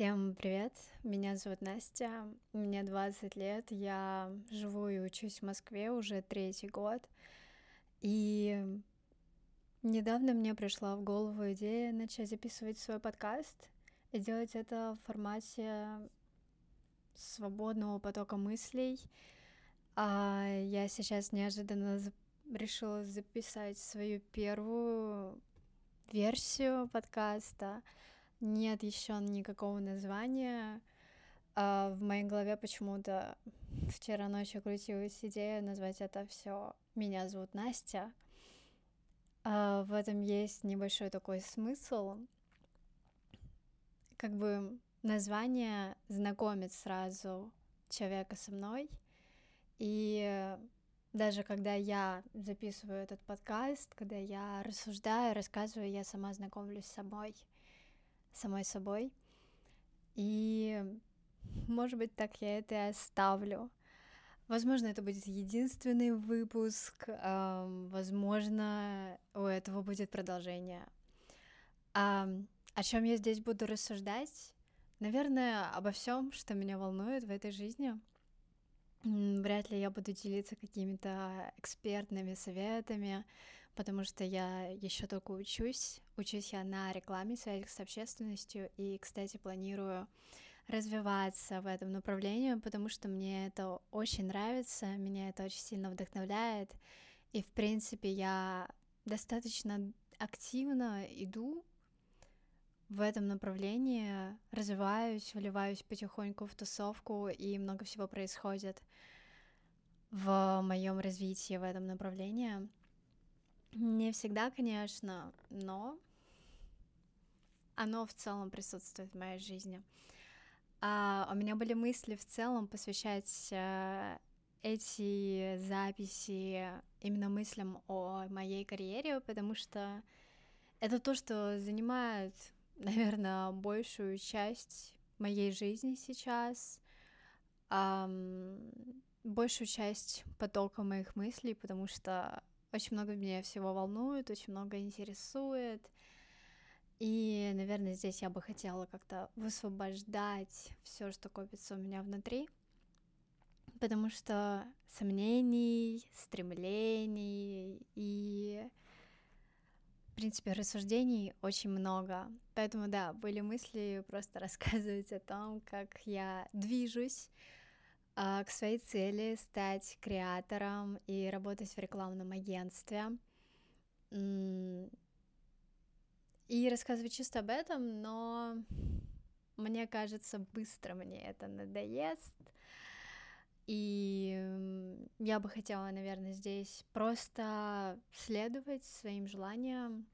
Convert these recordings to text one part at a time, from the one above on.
Всем привет, меня зовут Настя, мне 20 лет, я живу и учусь в Москве уже третий год, и недавно мне пришла в голову идея начать записывать свой подкаст и делать это в формате свободного потока мыслей. А я сейчас неожиданно решила записать свою первую версию подкаста, нет еще никакого названия. А в моей голове почему-то вчера ночью крутилась идея назвать это все «Меня зовут Настя». А в этом есть небольшой такой смысл. Как бы название знакомит сразу человека со мной. И даже когда я записываю этот подкаст, когда я рассуждаю, рассказываю, я сама знакомлюсь с собой самой собой. И, может быть, так я это и оставлю. Возможно, это будет единственный выпуск, э, возможно, у этого будет продолжение. А, о чем я здесь буду рассуждать? Наверное, обо всем, что меня волнует в этой жизни. Вряд ли я буду делиться какими-то экспертными советами, потому что я еще только учусь. Учусь я на рекламе, связях с общественностью, и, кстати, планирую развиваться в этом направлении, потому что мне это очень нравится, меня это очень сильно вдохновляет, и, в принципе, я достаточно активно иду в этом направлении, развиваюсь, вливаюсь потихоньку в тусовку, и много всего происходит в моем развитии в этом направлении. Не всегда, конечно, но оно в целом присутствует в моей жизни. А у меня были мысли в целом посвящать э, эти записи именно мыслям о моей карьере, потому что это то, что занимает наверное, большую часть моей жизни сейчас, эм, большую часть потока моих мыслей, потому что очень много меня всего волнует, очень много интересует. И, наверное, здесь я бы хотела как-то высвобождать все, что копится у меня внутри, потому что сомнений, стремлений и принципе, рассуждений очень много. Поэтому, да, были мысли просто рассказывать о том, как я движусь к своей цели стать креатором и работать в рекламном агентстве. И рассказывать чисто об этом, но мне кажется, быстро мне это надоест. И я бы хотела, наверное, здесь просто следовать своим желаниям,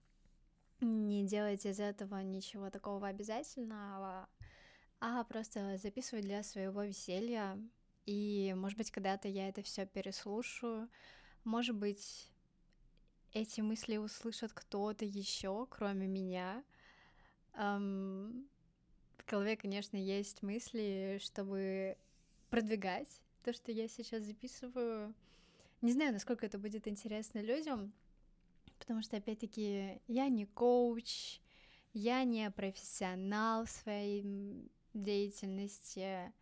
не делать из этого ничего такого обязательного, а просто записывать для своего веселья. И, может быть, когда-то я это все переслушаю, может быть, эти мысли услышат кто-то еще, кроме меня. Эм, в голове, конечно, есть мысли, чтобы продвигать то, что я сейчас записываю. Не знаю, насколько это будет интересно людям, потому что, опять-таки, я не коуч, я не профессионал в своей деятельности,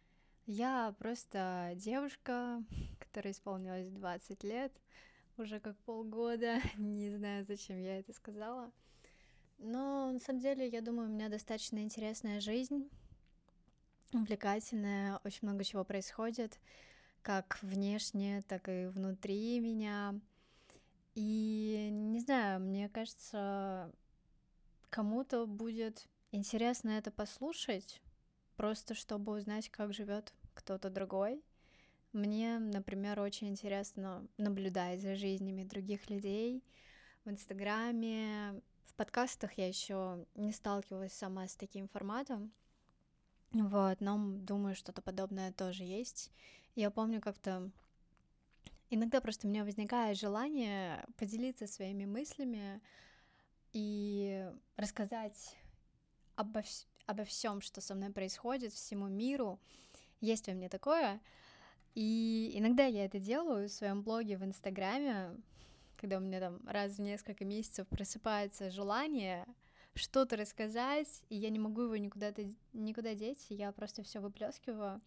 я просто девушка, которая исполнилась 20 лет, уже как полгода, не знаю, зачем я это сказала. Но на самом деле, я думаю, у меня достаточно интересная жизнь, увлекательная, очень много чего происходит как внешне, так и внутри меня. И не знаю, мне кажется, кому-то будет интересно это послушать, просто чтобы узнать, как живет кто-то другой. Мне, например, очень интересно наблюдать за жизнями других людей в Инстаграме. В подкастах я еще не сталкивалась сама с таким форматом, вот, но думаю, что-то подобное тоже есть. Я помню как-то иногда просто у меня возникает желание поделиться своими мыслями и рассказать обо, вс- обо всем, что со мной происходит, всему миру. Есть во мне такое. И иногда я это делаю в своем блоге в Инстаграме, когда у меня там раз в несколько месяцев просыпается желание что-то рассказать, и я не могу его никуда, никуда деть, я просто все выплескиваю.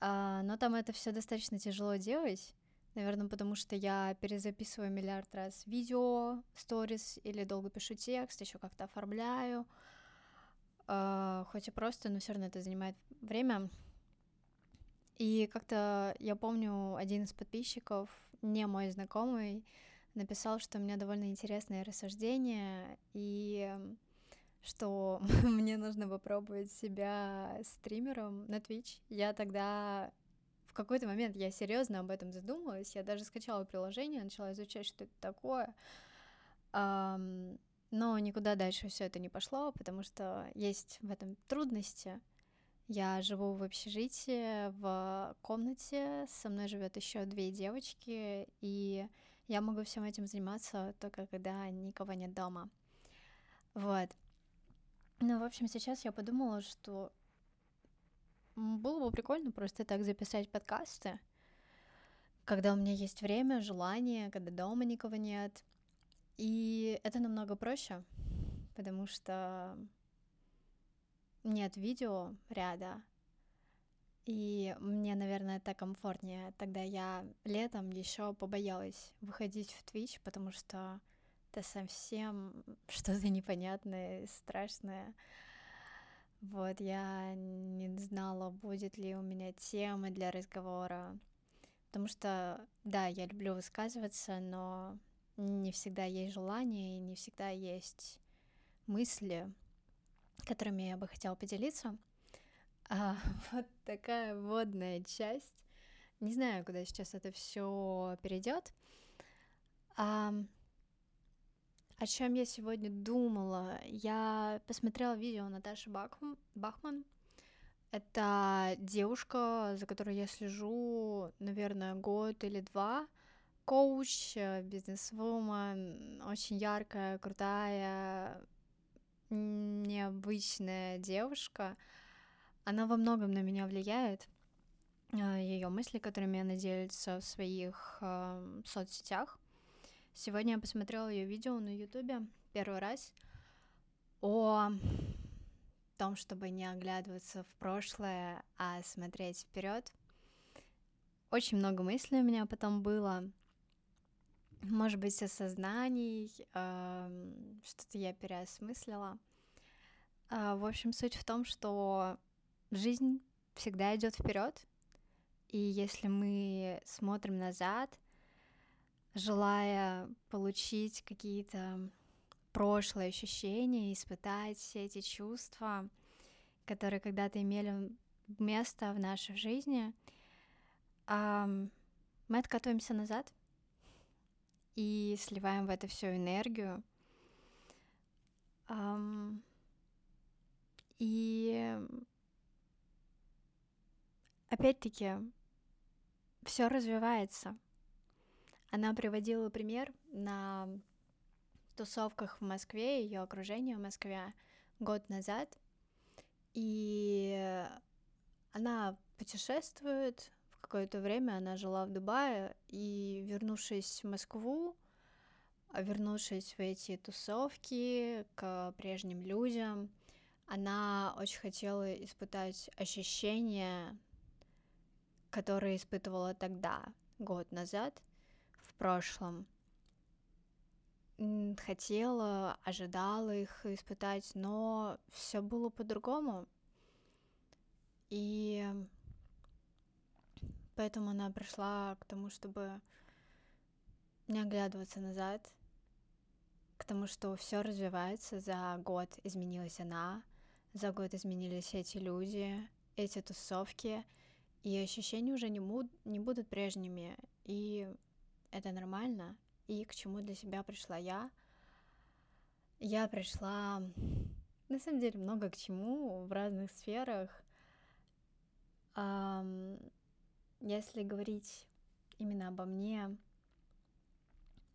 А, но там это все достаточно тяжело делать, наверное, потому что я перезаписываю миллиард раз видео, сторис или долго пишу текст, еще как-то оформляю. А, хоть и просто, но все равно это занимает время. И как-то я помню, один из подписчиков, не мой знакомый, написал, что у меня довольно интересное рассуждение, и что мне нужно попробовать себя стримером на Twitch. Я тогда в какой-то момент я серьезно об этом задумалась. Я даже скачала приложение, начала изучать, что это такое. Но никуда дальше все это не пошло, потому что есть в этом трудности. Я живу в общежитии, в комнате, со мной живет еще две девочки, и я могу всем этим заниматься только когда никого нет дома. Вот. Ну, в общем, сейчас я подумала, что было бы прикольно просто так записать подкасты, когда у меня есть время, желание, когда дома никого нет. И это намного проще, потому что нет видео ряда, и мне, наверное, это комфортнее. Тогда я летом еще побоялась выходить в Twitch, потому что это совсем что-то непонятное, страшное. Вот, я не знала, будет ли у меня темы для разговора. Потому что, да, я люблю высказываться, но не всегда есть желание и не всегда есть мысли, которыми я бы хотела поделиться. А, вот такая водная часть. Не знаю, куда сейчас это все перейдет. А, о чем я сегодня думала? Я посмотрела видео Наташи Бахман. Бахман. Это девушка, за которой я слежу, наверное, год или два. Коуч, бизнес-вумен, очень яркая, крутая, необычная девушка. Она во многом на меня влияет. А, Ее мысли, которыми она делится в своих э, соцсетях. Сегодня я посмотрела ее видео на Ютубе первый раз о том, чтобы не оглядываться в прошлое, а смотреть вперед. Очень много мыслей у меня потом было. Может быть, осознаний, э, что-то я переосмыслила. Э, в общем, суть в том, что жизнь всегда идет вперед, и если мы смотрим назад, желая получить какие-то прошлые ощущения, испытать все эти чувства, которые когда-то имели место в нашей жизни, мы откатываемся назад и сливаем в это всю энергию. И опять-таки все развивается. Она приводила пример на тусовках в Москве, ее окружение в Москве год назад. И она путешествует, какое-то время она жила в Дубае, и вернувшись в Москву, вернувшись в эти тусовки к прежним людям, она очень хотела испытать ощущения которые испытывала тогда, год назад, в прошлом. Хотела, ожидала их испытать, но все было по-другому. И поэтому она пришла к тому, чтобы не оглядываться назад, к тому, что все развивается. За год изменилась она, за год изменились эти люди, эти тусовки — и ощущения уже не, буд- не будут прежними, и это нормально. И к чему для себя пришла я? Я пришла, на самом деле, много к чему в разных сферах. Um, если говорить именно обо мне,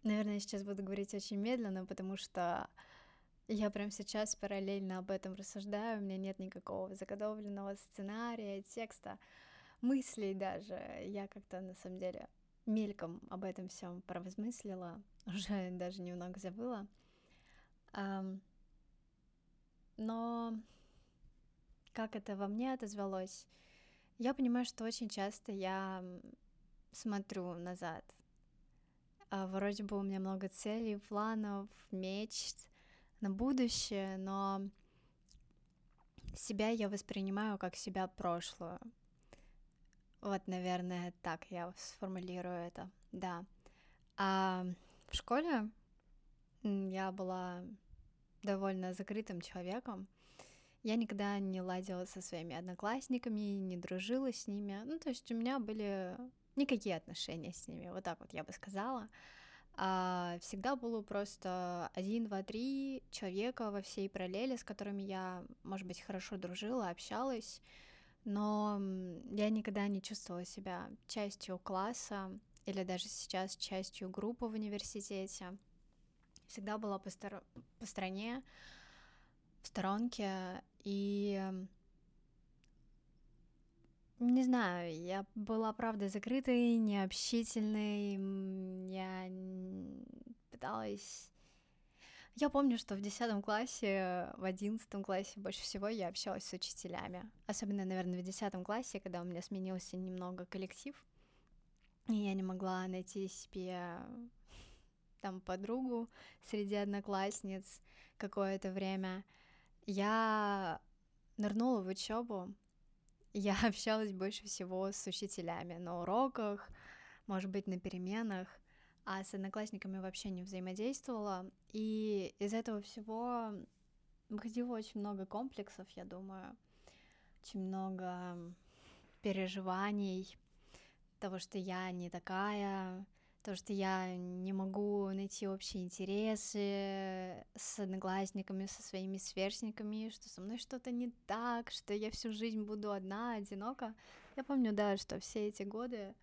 наверное, я сейчас буду говорить очень медленно, потому что я прям сейчас параллельно об этом рассуждаю, у меня нет никакого заготовленного сценария, текста мыслей даже. Я как-то на самом деле мельком об этом всем поразмыслила, уже даже немного забыла. Но как это во мне отозвалось, я понимаю, что очень часто я смотрю назад. А вроде бы у меня много целей, планов, мечт на будущее, но себя я воспринимаю как себя прошлую. Вот, наверное, так я сформулирую это, да. А в школе я была довольно закрытым человеком. Я никогда не ладила со своими одноклассниками, не дружила с ними. Ну, то есть у меня были никакие отношения с ними, вот так вот я бы сказала. А всегда было просто один, два, три человека во всей параллели, с которыми я, может быть, хорошо дружила, общалась, но я никогда не чувствовала себя частью класса или даже сейчас частью группы в университете. Всегда была по, стор... по стране, в сторонке, и не знаю, я была, правда, закрытой, необщительной, я пыталась... Я помню, что в 10 классе, в 11 классе больше всего я общалась с учителями. Особенно, наверное, в 10 классе, когда у меня сменился немного коллектив, и я не могла найти себе там подругу среди одноклассниц какое-то время. Я нырнула в учебу, я общалась больше всего с учителями на уроках, может быть, на переменах, а с одноклассниками вообще не взаимодействовала. И из этого всего выходило очень много комплексов, я думаю, очень много переживаний, того, что я не такая, то, что я не могу найти общие интересы с одноклассниками, со своими сверстниками, что со мной что-то не так, что я всю жизнь буду одна, одинока. Я помню, да, что все эти годы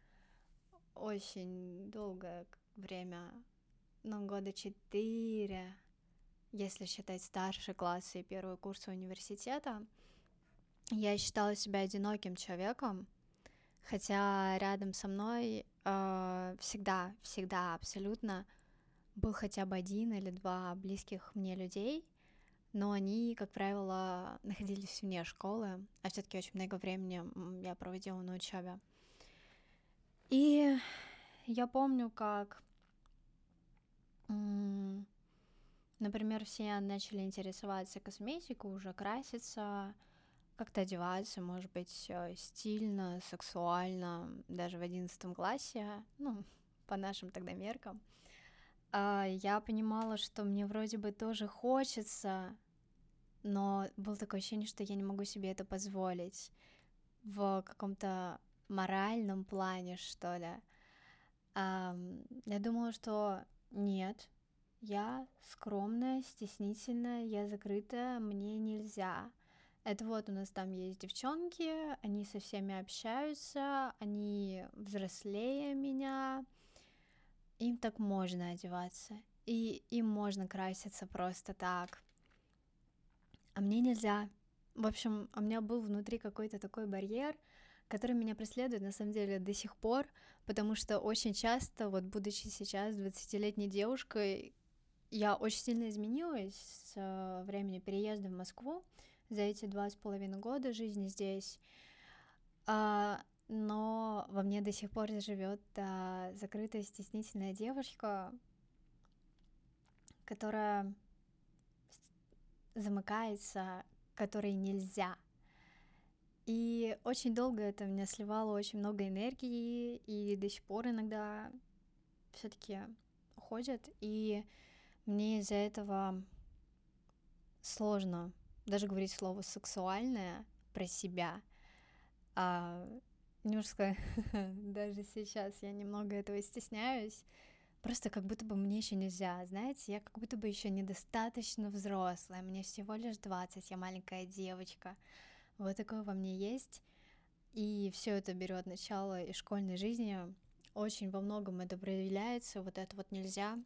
очень долгое время, ну, года четыре, если считать старшие классы и первые курсы университета, я считала себя одиноким человеком, хотя рядом со мной э, всегда, всегда абсолютно был хотя бы один или два близких мне людей, но они, как правило, находились вне школы, а все-таки очень много времени я проводила на учебе. И я помню, как, например, все начали интересоваться косметикой, уже краситься, как-то одеваться, может быть, э, стильно, сексуально, даже в одиннадцатом классе, ну, по нашим тогда меркам, а, я понимала, что мне вроде бы тоже хочется, но было такое ощущение, что я не могу себе это позволить в каком-то моральном плане, что ли. Я думала, что нет, я скромная, стеснительная, я закрытая, мне нельзя. Это вот у нас там есть девчонки, они со всеми общаются, они взрослее меня, им так можно одеваться, и им можно краситься просто так. А мне нельзя. В общем, у меня был внутри какой-то такой барьер, который меня преследует на самом деле до сих пор, потому что очень часто, вот будучи сейчас 20-летней девушкой, я очень сильно изменилась с э, времени переезда в Москву, за эти два с половиной года жизни здесь. А, но во мне до сих пор живет та закрытая, стеснительная девушка, которая замыкается, которой нельзя. И очень долго это меня сливало очень много энергии, и до сих пор иногда все-таки уходит, и мне из-за этого сложно даже говорить слово сексуальное про себя. А, немножко даже сейчас я немного этого стесняюсь. Просто как будто бы мне еще нельзя, знаете, я как будто бы еще недостаточно взрослая, мне всего лишь 20, я маленькая девочка. Вот такое во мне есть. И все это берет начало из школьной жизни. Очень во многом это проявляется, вот это вот нельзя.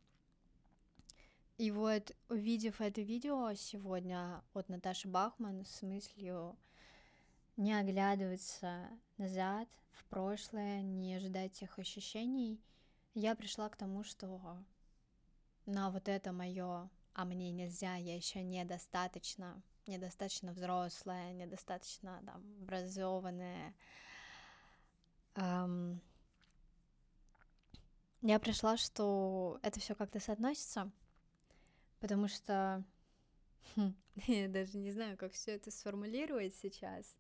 И вот, увидев это видео сегодня от Наташи Бахман с мыслью не оглядываться назад, в прошлое, не ожидать тех ощущений, я пришла к тому, что на вот это мое, а мне нельзя, я еще недостаточно, недостаточно взрослая, недостаточно там образованная. Um, я пришла, что это все как-то соотносится, потому что хм, я даже не знаю, как все это сформулировать сейчас.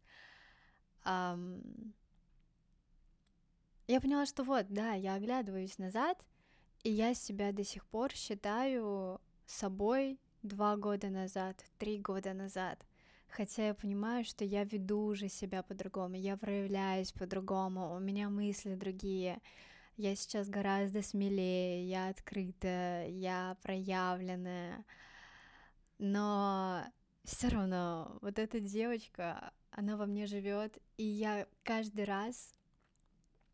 Um, я поняла, что вот, да, я оглядываюсь назад, и я себя до сих пор считаю собой два года назад, три года назад. Хотя я понимаю, что я веду уже себя по-другому, я проявляюсь по-другому, у меня мысли другие. Я сейчас гораздо смелее, я открытая, я проявленная. Но все равно вот эта девочка, она во мне живет, и я каждый раз,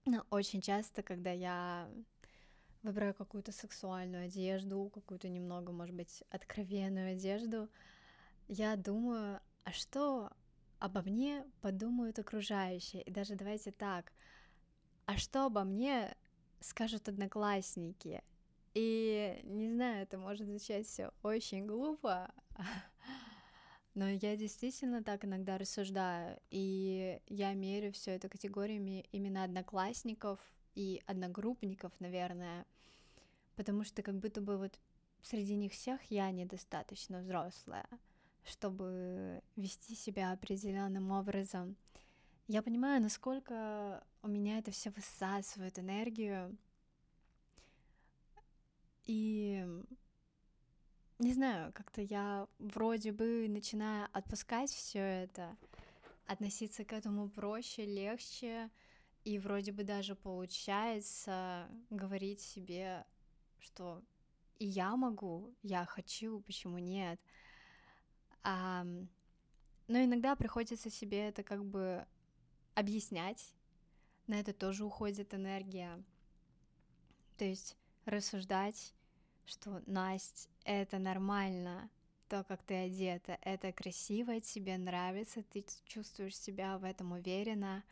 ну, очень часто, когда я выбираю какую-то сексуальную одежду, какую-то немного, может быть, откровенную одежду, я думаю, а что обо мне подумают окружающие? И даже давайте так, а что обо мне скажут одноклассники? И не знаю, это может звучать все очень глупо, но я действительно так иногда рассуждаю, и я мерю все это категориями именно одноклассников и одногруппников, наверное, потому что как будто бы вот среди них всех я недостаточно взрослая, чтобы вести себя определенным образом. Я понимаю, насколько у меня это все высасывает энергию. И не знаю, как-то я вроде бы начинаю отпускать все это, относиться к этому проще, легче, и вроде бы даже получается говорить себе, что и я могу, я хочу, почему нет. А, но иногда приходится себе это как бы объяснять, на это тоже уходит энергия. То есть рассуждать, что Настя, это нормально, то, как ты одета, это красиво, тебе нравится, ты чувствуешь себя в этом уверенно,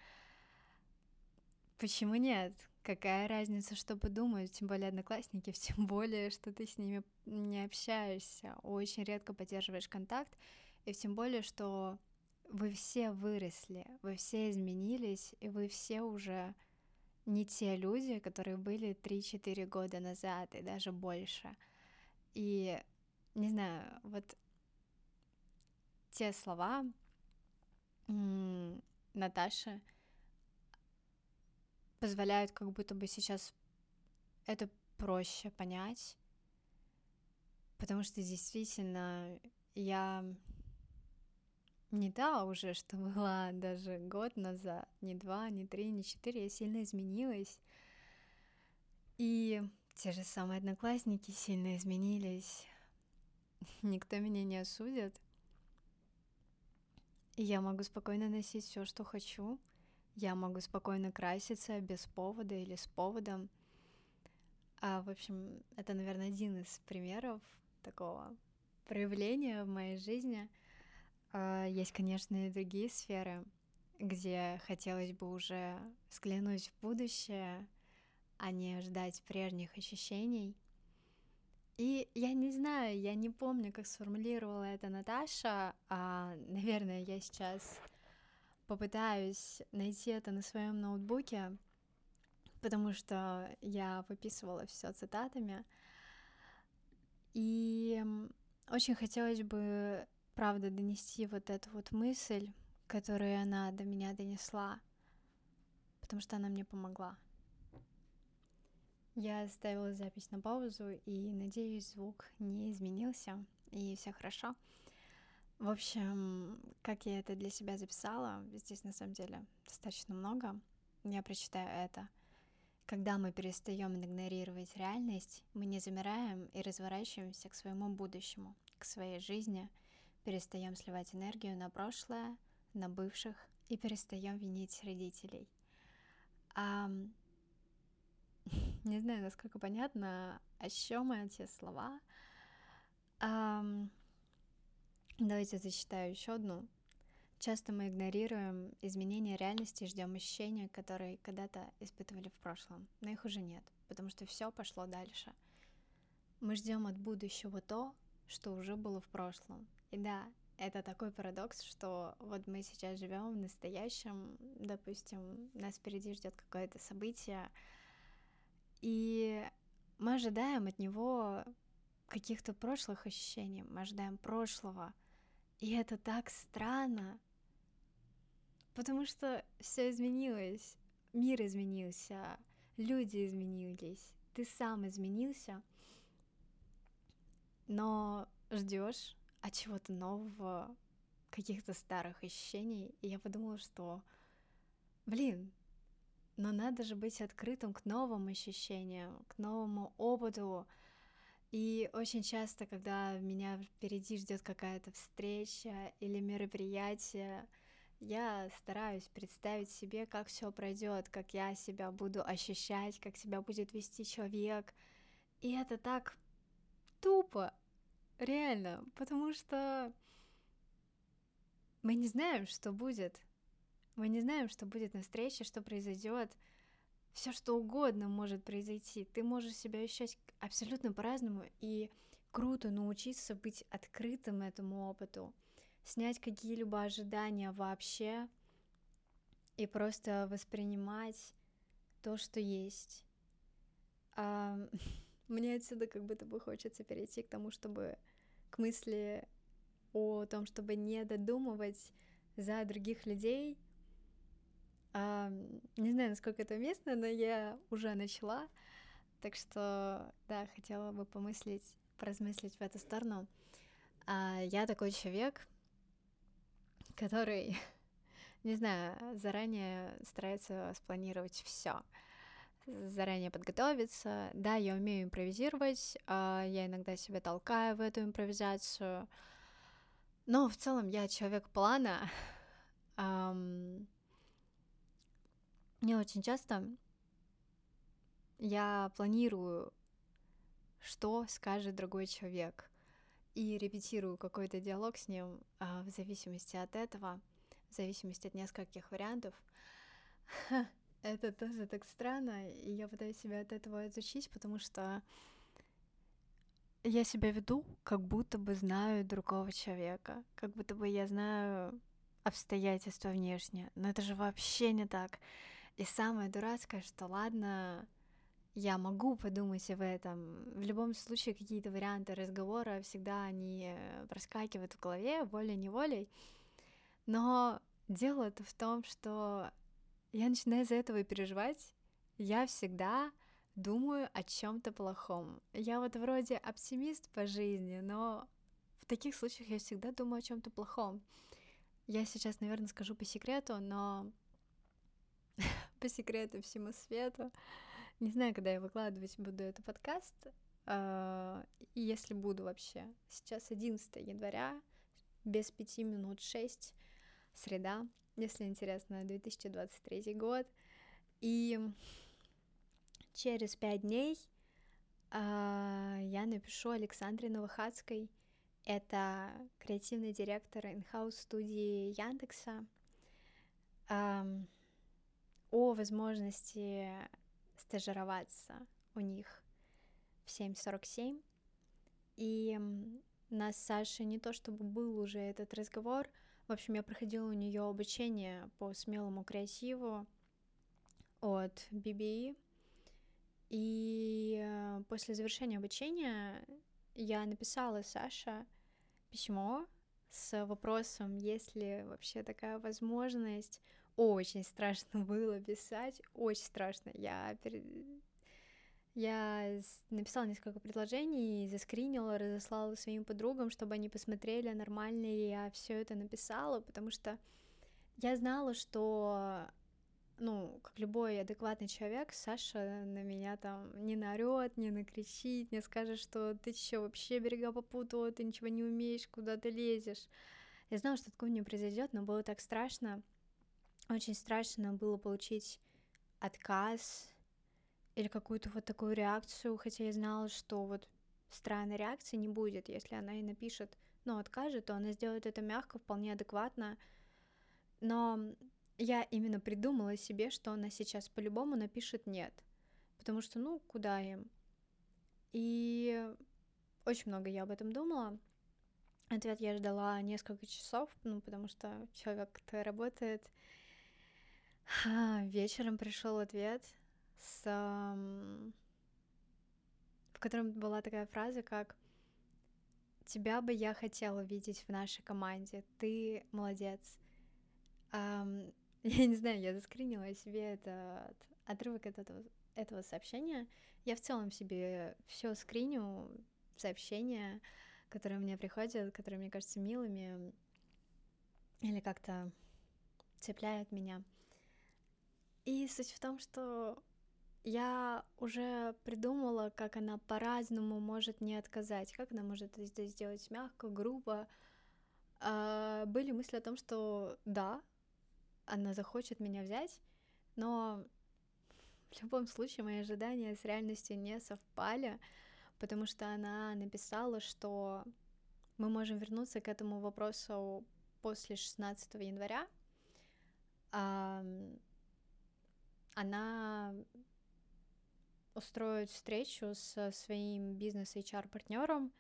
Почему нет? Какая разница, что подумают, тем более одноклассники, тем более, что ты с ними не общаешься, очень редко поддерживаешь контакт, и тем более, что вы все выросли, вы все изменились, и вы все уже не те люди, которые были 3-4 года назад и даже больше. И, не знаю, вот те слова Наташи, позволяют как будто бы сейчас это проще понять, потому что действительно я не та уже, что была даже год назад, не два, не три, не четыре, я сильно изменилась. И те же самые одноклассники сильно изменились. Никто меня не осудит. И я могу спокойно носить все, что хочу. Я могу спокойно краситься без повода или с поводом. А, в общем, это, наверное, один из примеров такого проявления в моей жизни. А, есть, конечно, и другие сферы, где хотелось бы уже взглянуть в будущее, а не ждать прежних ощущений. И я не знаю, я не помню, как сформулировала это Наташа, а, наверное, я сейчас попытаюсь найти это на своем ноутбуке, потому что я выписывала все цитатами. И очень хотелось бы, правда, донести вот эту вот мысль, которую она до меня донесла, потому что она мне помогла. Я ставила запись на паузу, и надеюсь, звук не изменился, и все хорошо. В общем, как я это для себя записала, здесь на самом деле достаточно много. Я прочитаю это. Когда мы перестаем игнорировать реальность, мы не замираем и разворачиваемся к своему будущему, к своей жизни, перестаем сливать энергию на прошлое, на бывших и перестаем винить родителей. А, не знаю, насколько понятно, о чем эти слова. А, Давайте зачитаю еще одну. Часто мы игнорируем изменения реальности и ждем ощущения, которые когда-то испытывали в прошлом, но их уже нет, потому что все пошло дальше. Мы ждем от будущего то, что уже было в прошлом. И да, это такой парадокс, что вот мы сейчас живем в настоящем, допустим, нас впереди ждет какое-то событие, и мы ожидаем от него каких-то прошлых ощущений, мы ожидаем прошлого. И это так странно, потому что все изменилось, мир изменился, люди изменились, ты сам изменился, но ждешь от чего-то нового, каких-то старых ощущений, и я подумала, что, блин, но надо же быть открытым к новым ощущениям, к новому опыту. И очень часто, когда меня впереди ждет какая-то встреча или мероприятие, я стараюсь представить себе, как все пройдет, как я себя буду ощущать, как себя будет вести человек. И это так тупо, реально, потому что мы не знаем, что будет. Мы не знаем, что будет на встрече, что произойдет. Все что угодно может произойти. Ты можешь себя ощущать абсолютно по-разному, и круто научиться быть открытым этому опыту, снять какие-либо ожидания вообще и просто воспринимать то, что есть. А, мне отсюда как будто бы хочется перейти к тому, чтобы к мысли о том, чтобы не додумывать за других людей — а, не знаю, насколько это уместно, но я уже начала, так что, да, хотела бы помыслить, поразмыслить в эту сторону. А, я такой человек, который, не знаю, заранее старается спланировать все, заранее подготовиться. Да, я умею импровизировать, а я иногда себя толкаю в эту импровизацию, но в целом я человек плана. Не очень часто я планирую, что скажет другой человек, и репетирую какой-то диалог с ним а, в зависимости от этого, в зависимости от нескольких вариантов. Это тоже так странно, и я пытаюсь себя от этого изучить, потому что я себя веду, как будто бы знаю другого человека, как будто бы я знаю обстоятельства внешне, но это же вообще не так. И самое дурацкое, что ладно, я могу подумать об этом. В любом случае, какие-то варианты разговора всегда они э, проскакивают в голове волей-неволей. Но дело-то в том, что я начинаю из-за этого переживать. Я всегда думаю о чем-то плохом. Я вот вроде оптимист по жизни, но в таких случаях я всегда думаю о чем-то плохом. Я сейчас, наверное, скажу по секрету, но по секрету всему свету. Не знаю, когда я выкладывать буду этот подкаст, а, и если буду вообще. Сейчас 11 января, без пяти минут 6, среда, если интересно, 2023 год. И через пять дней а, я напишу Александре Новохадской. Это креативный директор инхаус студии Яндекса о возможности стажироваться у них в 7.47. И нас с Сашей не то чтобы был уже этот разговор, в общем, я проходила у нее обучение по смелому креативу от BBE, и э, после завершения обучения я написала Саше письмо с вопросом, есть ли вообще такая возможность очень страшно было писать, очень страшно. Я перед... Я написала несколько предложений, заскринила, разослала своим подругам, чтобы они посмотрели, нормально ли я все это написала, потому что я знала, что, ну, как любой адекватный человек, Саша на меня там не наорет, не накричит, не скажет, что ты что вообще берега попутала, ты ничего не умеешь, куда ты лезешь. Я знала, что такое не произойдет, но было так страшно, очень страшно было получить отказ или какую-то вот такую реакцию, хотя я знала, что вот странной реакции не будет, если она и напишет, ну, откажет, то она сделает это мягко, вполне адекватно, но я именно придумала себе, что она сейчас по-любому напишет нет, потому что, ну, куда им? И очень много я об этом думала, Ответ я ждала несколько часов, ну, потому что человек как-то работает. Вечером пришел ответ, с, в котором была такая фраза, как «Тебя бы я хотела видеть в нашей команде, ты молодец». Um, я не знаю, я заскринила себе этот отрывок от этого, этого сообщения. Я в целом себе все скриню, сообщения, которые мне приходят, которые мне кажутся милыми или как-то цепляют меня. И суть в том, что я уже придумала, как она по-разному может не отказать, как она может это сделать мягко, грубо. А, были мысли о том, что да, она захочет меня взять, но в любом случае мои ожидания с реальностью не совпали, потому что она написала, что мы можем вернуться к этому вопросу после 16 января. Она устроит встречу со своим бизнес-HR-партнером,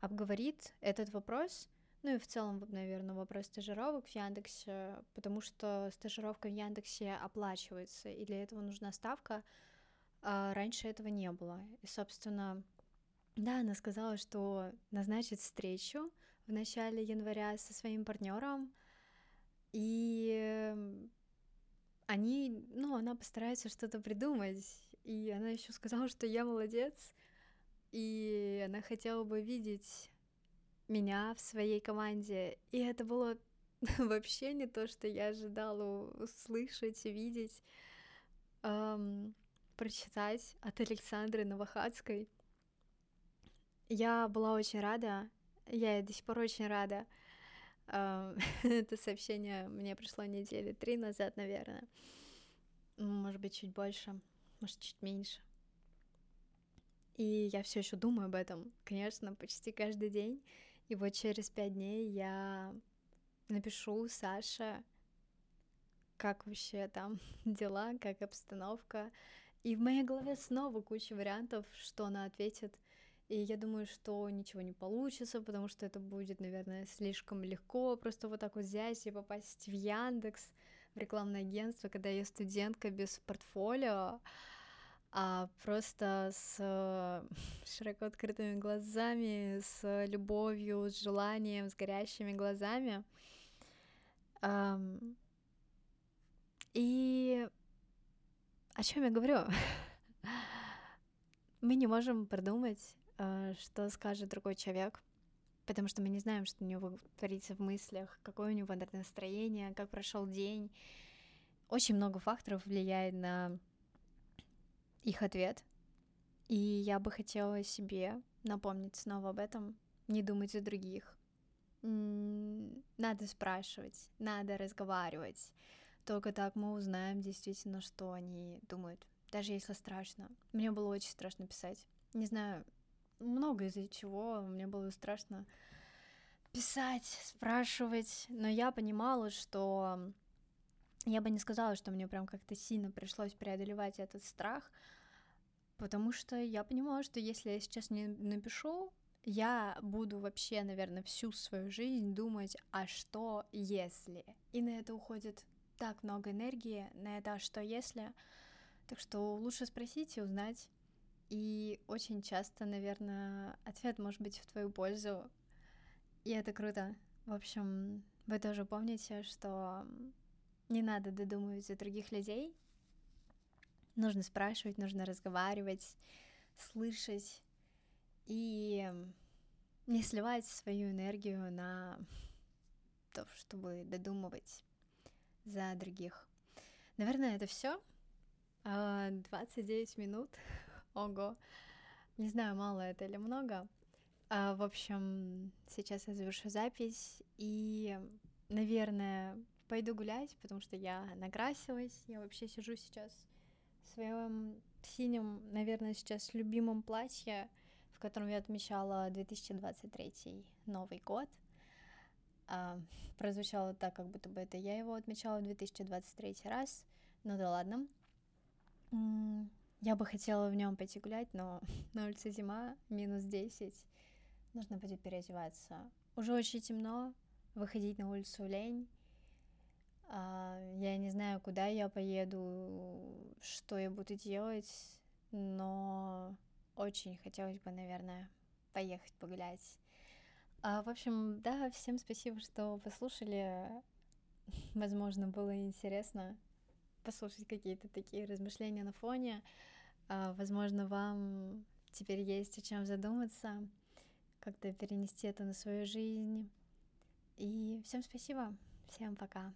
обговорит этот вопрос, ну и в целом, наверное, вопрос стажировок в Яндексе, потому что стажировка в Яндексе оплачивается, и для этого нужна ставка, а раньше этого не было. И, собственно, да, она сказала, что назначит встречу в начале января со своим партнером, и они, ну, она постарается что-то придумать. И она еще сказала, что я молодец, и она хотела бы видеть меня в своей команде. И это было вообще не то, что я ожидала услышать, видеть, эм, прочитать от Александры Новохадской. Я была очень рада, я до сих пор очень рада. Это сообщение мне пришло недели три назад, наверное. Может быть, чуть больше может, чуть меньше. И я все еще думаю об этом, конечно, почти каждый день. И вот через пять дней я напишу Саше, как вообще там дела, как обстановка. И в моей голове снова куча вариантов, что она ответит. И я думаю, что ничего не получится, потому что это будет, наверное, слишком легко просто вот так вот взять и попасть в Яндекс, в рекламное агентство, когда я студентка без портфолио а просто с э, широко открытыми глазами, с любовью, с желанием, с горящими глазами. И о чем я говорю? Мы не можем продумать, э, что скажет другой человек, потому что мы не знаем, что у него творится в мыслях, какое у него настроение, как прошел день. Очень много факторов влияет на их ответ. И я бы хотела себе напомнить снова об этом, не думать о других. Надо спрашивать, надо разговаривать. Только так мы узнаем действительно, что они думают, даже если страшно. Мне было очень страшно писать. Не знаю, много из-за чего мне было страшно писать, спрашивать, но я понимала, что я бы не сказала, что мне прям как-то сильно пришлось преодолевать этот страх, потому что я понимала, что если я сейчас не напишу, я буду вообще, наверное, всю свою жизнь думать, а что если? И на это уходит так много энергии, на это а что если? Так что лучше спросить и узнать. И очень часто, наверное, ответ может быть в твою пользу. И это круто. В общем, вы тоже помните, что не надо додумывать за других людей. Нужно спрашивать, нужно разговаривать, слышать и не сливать свою энергию на то, чтобы додумывать за других. Наверное, это все. 29 а, минут. Ого. Не знаю, мало это или много. А, в общем, сейчас я завершу запись и, наверное, пойду гулять, потому что я накрасилась. Я вообще сижу сейчас в своем синем, наверное, сейчас любимом платье, в котором я отмечала 2023 Новый год. А, прозвучало так, как будто бы это я его отмечала в 2023 раз. Ну да ладно. Я бы хотела в нем пойти гулять, но на улице зима, минус 10. Нужно будет переодеваться. уже очень темно, выходить на улицу лень. А, я не знаю, куда я поеду, что я буду делать, но очень хотелось бы, наверное, поехать погулять. А, в общем, да, всем спасибо, что послушали. Возможно, было интересно послушать какие-то такие размышления на фоне. А, возможно, вам теперь есть о чем задуматься, как-то перенести это на свою жизнь. И всем спасибо, всем пока.